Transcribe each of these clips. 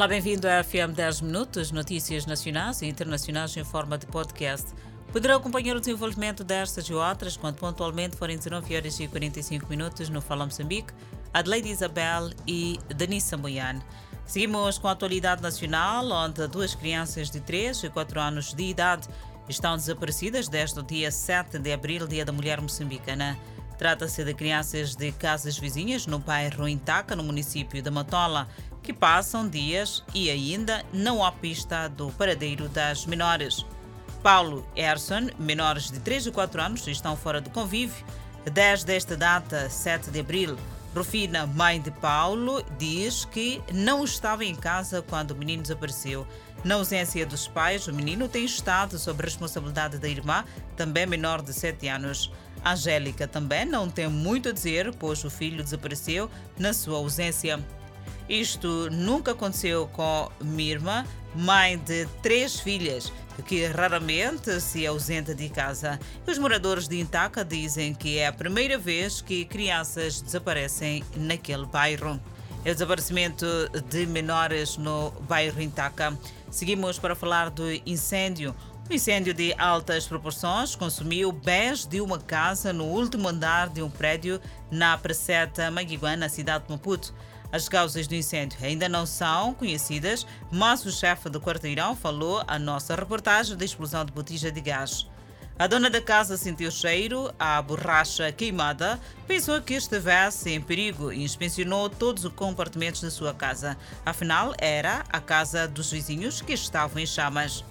Olá, bem-vindo à FM 10 Minutos, notícias nacionais e internacionais em forma de podcast. Poderá acompanhar o desenvolvimento destas e outras quando pontualmente forem 19 horas e 45 minutos no Fala Moçambique, Adelaide Isabel e Denise Moyan. Seguimos com a atualidade nacional, onde duas crianças de 3 e 4 anos de idade estão desaparecidas desde o dia 7 de abril, Dia da Mulher Moçambicana. Trata-se de crianças de casas vizinhas no bairro Intaca, no município de Matola, que passam dias e ainda não há pista do paradeiro das menores. Paulo Erson, menores de 3 e 4 anos, estão fora do convívio desde esta data, 7 de abril. Rufina, mãe de Paulo, diz que não estava em casa quando o menino desapareceu. Na ausência dos pais, o menino tem estado sob responsabilidade da irmã, também menor de 7 anos. Angélica também não tem muito a dizer, pois o filho desapareceu na sua ausência. Isto nunca aconteceu com Mirma, mãe de três filhas, que raramente se ausenta de casa. Os moradores de Intaca dizem que é a primeira vez que crianças desaparecem naquele bairro. É o desaparecimento de menores no bairro Intaca. Seguimos para falar do incêndio. Um incêndio de altas proporções consumiu bens de uma casa no último andar de um prédio na Praceta Maguiguã, na cidade de Maputo. As causas do incêndio ainda não são conhecidas, mas o chefe do quarteirão falou à nossa reportagem da explosão de botija de gás. A dona da casa sentiu cheiro à borracha queimada, pensou que estivesse em perigo e inspecionou todos os compartimentos da sua casa. Afinal, era a casa dos vizinhos que estavam em chamas.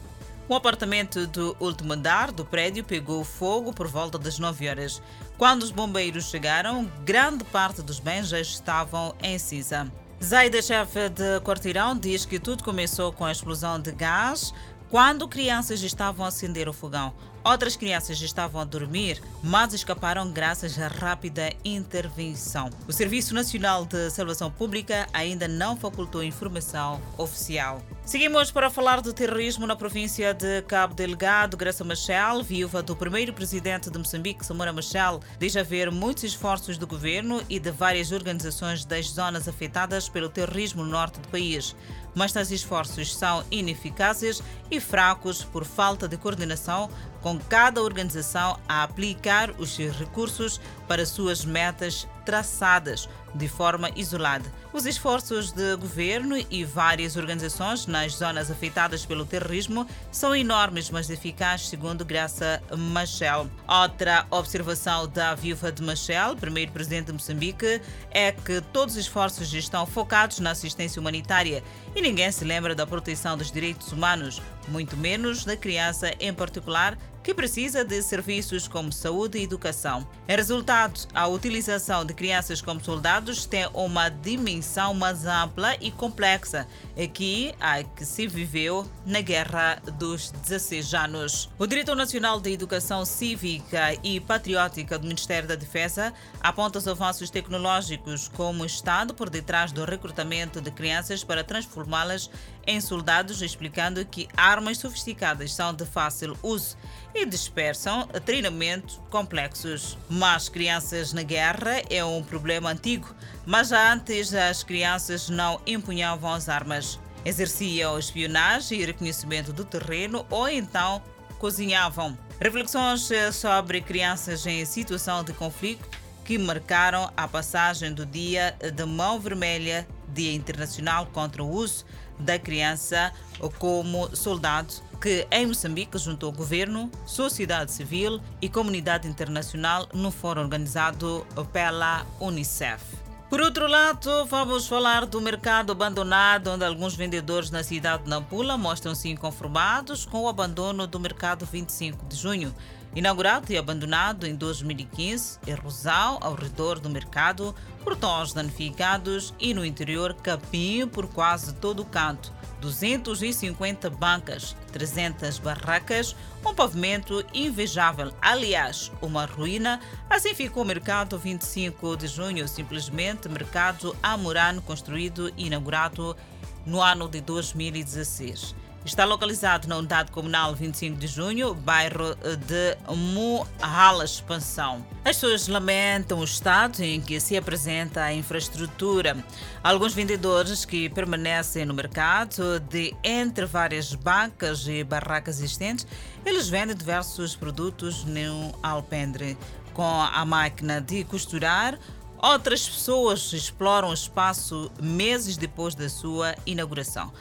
O apartamento do último andar do prédio pegou fogo por volta das 9 horas. Quando os bombeiros chegaram, grande parte dos bens já estavam em cinza. Zaida, chefe de quarteirão, diz que tudo começou com a explosão de gás quando crianças estavam a acender o fogão. Outras crianças estavam a dormir, mas escaparam graças à rápida intervenção. O Serviço Nacional de Salvação Pública ainda não facultou informação oficial. Seguimos para falar do terrorismo na província de Cabo Delgado. Graça Machel, viúva do primeiro presidente de Moçambique, Samora Machel, diz haver muitos esforços do governo e de várias organizações das zonas afetadas pelo terrorismo no norte do país. Mas tais esforços são ineficazes e fracos por falta de coordenação com cada organização a aplicar os seus recursos para suas metas traçadas de forma isolada. Os esforços de governo e várias organizações nas zonas afetadas pelo terrorismo são enormes, mas eficazes, segundo Graça Machel. Outra observação da viúva de Machel, primeiro presidente de Moçambique, é que todos os esforços estão focados na assistência humanitária e ninguém se lembra da proteção dos direitos humanos, muito menos da criança em particular que precisa de serviços como saúde e educação. Em resultado, a utilização de crianças como soldados tem uma dimensão mais ampla e complexa que a que se viveu na Guerra dos 16 anos. O Diretor Nacional de Educação Cívica e Patriótica do Ministério da Defesa aponta os avanços tecnológicos como Estado por detrás do recrutamento de crianças para transformá-las em soldados, explicando que armas sofisticadas são de fácil uso e dispersam treinamentos complexos. Mas crianças na guerra é um problema antigo, mas antes as crianças não empunhavam as armas. Exerciam espionagem e reconhecimento do terreno ou então cozinhavam. Reflexões sobre crianças em situação de conflito que marcaram a passagem do Dia de Mão Vermelha, Dia Internacional contra o Uso da Criança como Soldado que em Moçambique juntou governo, sociedade civil e comunidade internacional no fórum organizado pela Unicef. Por outro lado, vamos falar do mercado abandonado, onde alguns vendedores na cidade de Nampula mostram-se inconformados com o abandono do mercado 25 de junho. Inaugurado e abandonado em 2015, erosão ao redor do mercado, portões danificados e no interior capim por quase todo o canto. 250 bancas, 300 barracas, um pavimento invejável, aliás, uma ruína. Assim ficou o mercado 25 de junho, simplesmente mercado amurano construído e inaugurado no ano de 2016. Está localizado na unidade comunal 25 de junho, bairro de Muhala Expansão. As pessoas lamentam o estado em que se apresenta a infraestrutura. Alguns vendedores que permanecem no mercado, de entre várias bancas e barracas existentes, eles vendem diversos produtos no alpendre. Com a máquina de costurar, Outras pessoas exploram o espaço meses depois da sua inauguração,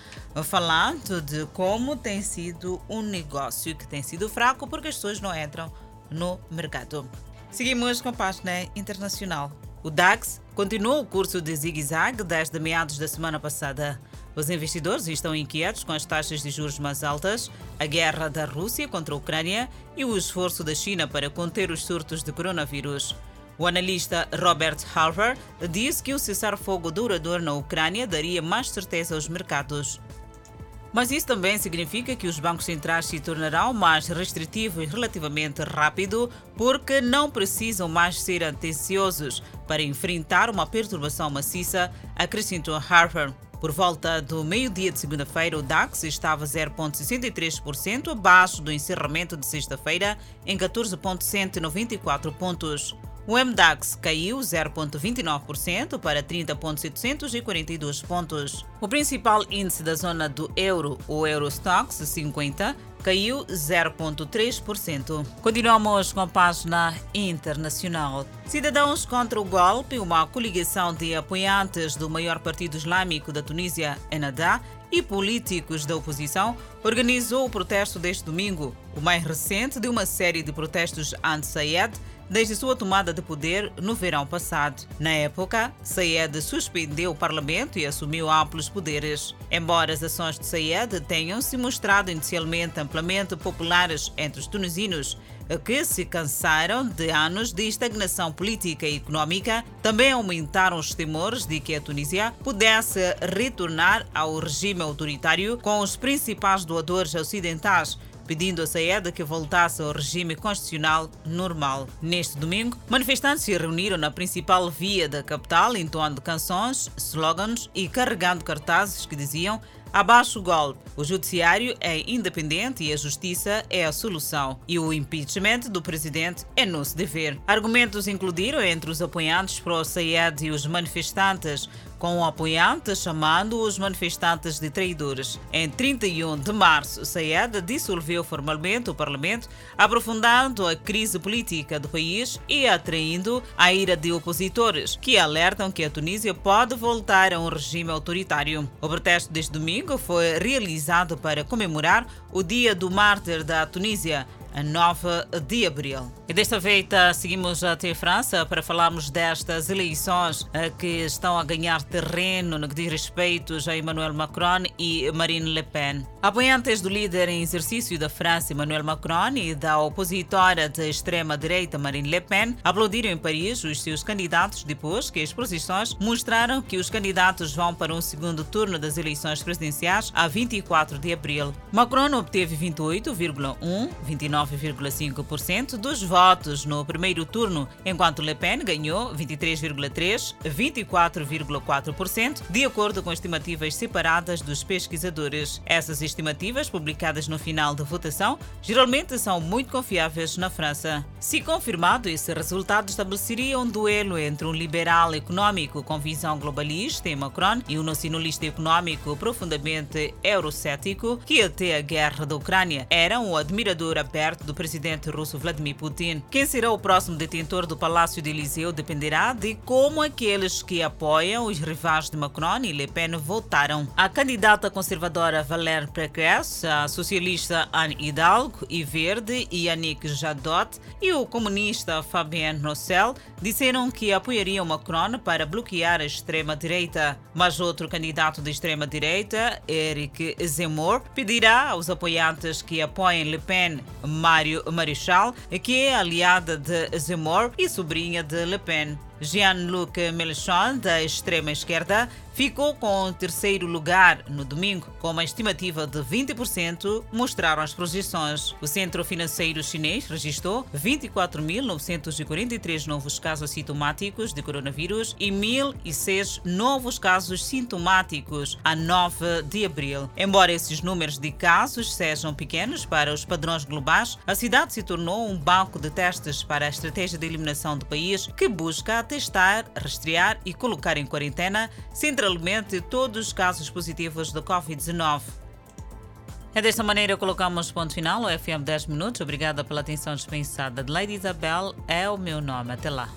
falando de como tem sido um negócio que tem sido fraco porque as pessoas não entram no mercado. Seguimos com a página internacional. O DAX continua o curso de zigue-zague desde meados da semana passada. Os investidores estão inquietos com as taxas de juros mais altas, a guerra da Rússia contra a Ucrânia e o esforço da China para conter os surtos de coronavírus. O analista Robert Halver diz que o cessar-fogo duradouro na Ucrânia daria mais certeza aos mercados. Mas isso também significa que os bancos centrais se tornarão mais restritivos relativamente rápido, porque não precisam mais ser atenciosos para enfrentar uma perturbação maciça, acrescentou Harvard. Por volta do meio-dia de segunda-feira, o DAX estava 0,63% abaixo do encerramento de sexta-feira, em 14,194 pontos. O MDAX caiu 0,29% para 30,742 pontos. O principal índice da zona do euro, o Eurostox 50, caiu 0,3%. Continuamos com a página internacional. Cidadãos contra o golpe, uma coligação de apoiantes do maior partido islâmico da Tunísia, Ennahda, e políticos da oposição organizou o protesto deste domingo, o mais recente de uma série de protestos anti-Sayed desde sua tomada de poder no verão passado. Na época, Sayed suspendeu o parlamento e assumiu amplos poderes. Embora as ações de Sayed tenham se mostrado inicialmente amplamente populares entre os tunisinos, que se cansaram de anos de estagnação política e econômica, também aumentaram os temores de que a Tunísia pudesse retornar ao regime autoritário com os principais doadores ocidentais, pedindo a Saed que voltasse ao regime constitucional normal. Neste domingo, manifestantes se reuniram na principal via da capital, entoando canções, slogans e carregando cartazes que diziam Abaixo o golpe. O judiciário é independente e a justiça é a solução. E o impeachment do presidente é nosso dever. Argumentos incluíram entre os apoiantes pró-Sayed e os manifestantes com o apoiante chamando os manifestantes de traidores. Em 31 de março, Sayed dissolveu formalmente o parlamento, aprofundando a crise política do país e atraindo a ira de opositores, que alertam que a Tunísia pode voltar a um regime autoritário. O protesto deste domingo foi realizado para comemorar o Dia do Mártir da Tunísia, a 9 de abril. E desta feita seguimos até a França para falarmos destas eleições eh, que estão a ganhar terreno no que diz respeito a Emmanuel Macron e Marine Le Pen. Apoiantes do líder em exercício da França, Emmanuel Macron, e da opositora de extrema-direita, Marine Le Pen, aplaudiram em Paris os seus candidatos depois que as posições mostraram que os candidatos vão para um segundo turno das eleições presidenciais a 24 de abril. Macron obteve 28,1, 29,5% dos votos no primeiro turno, enquanto Le Pen ganhou 23,3%, 24,4%, de acordo com estimativas separadas dos pesquisadores. Essas estimativas, publicadas no final da votação, geralmente são muito confiáveis na França. Se confirmado, esse resultado estabeleceria um duelo entre um liberal econômico com visão globalista em Macron e um nacionalista econômico profundamente eurocético que até a guerra da Ucrânia era um admirador aberto do presidente russo Vladimir Putin. Quem será o próximo detentor do Palácio de Eliseu dependerá de como aqueles que apoiam os rivais de Macron e Le Pen votaram. A candidata conservadora Valérie Pécresse, a socialista Anne Hidalgo e Verde Yannick Jadot e o comunista Fabien Roussel disseram que apoiariam Macron para bloquear a extrema-direita. Mas outro candidato de extrema-direita, Eric Zemmour, pedirá aos apoiantes que apoiem Le Pen, Mário Marichal, que é aliada de Zemmour e sobrinha de Le Pen. Jean-Luc Mélenchon, da extrema-esquerda, ficou com o terceiro lugar no domingo, com uma estimativa de 20%, mostraram as projeções. O Centro Financeiro Chinês registrou 24.943 novos casos sintomáticos de coronavírus e 1.006 novos casos sintomáticos a 9 de abril. Embora esses números de casos sejam pequenos para os padrões globais, a cidade se tornou um banco de testes para a estratégia de eliminação do país que busca testar, rastrear e colocar em quarentena centralmente todos os casos positivos do Covid-19. É desta maneira colocamos ponto final ao FM 10 Minutos. Obrigada pela atenção dispensada. Lady Isabel é o meu nome. Até lá.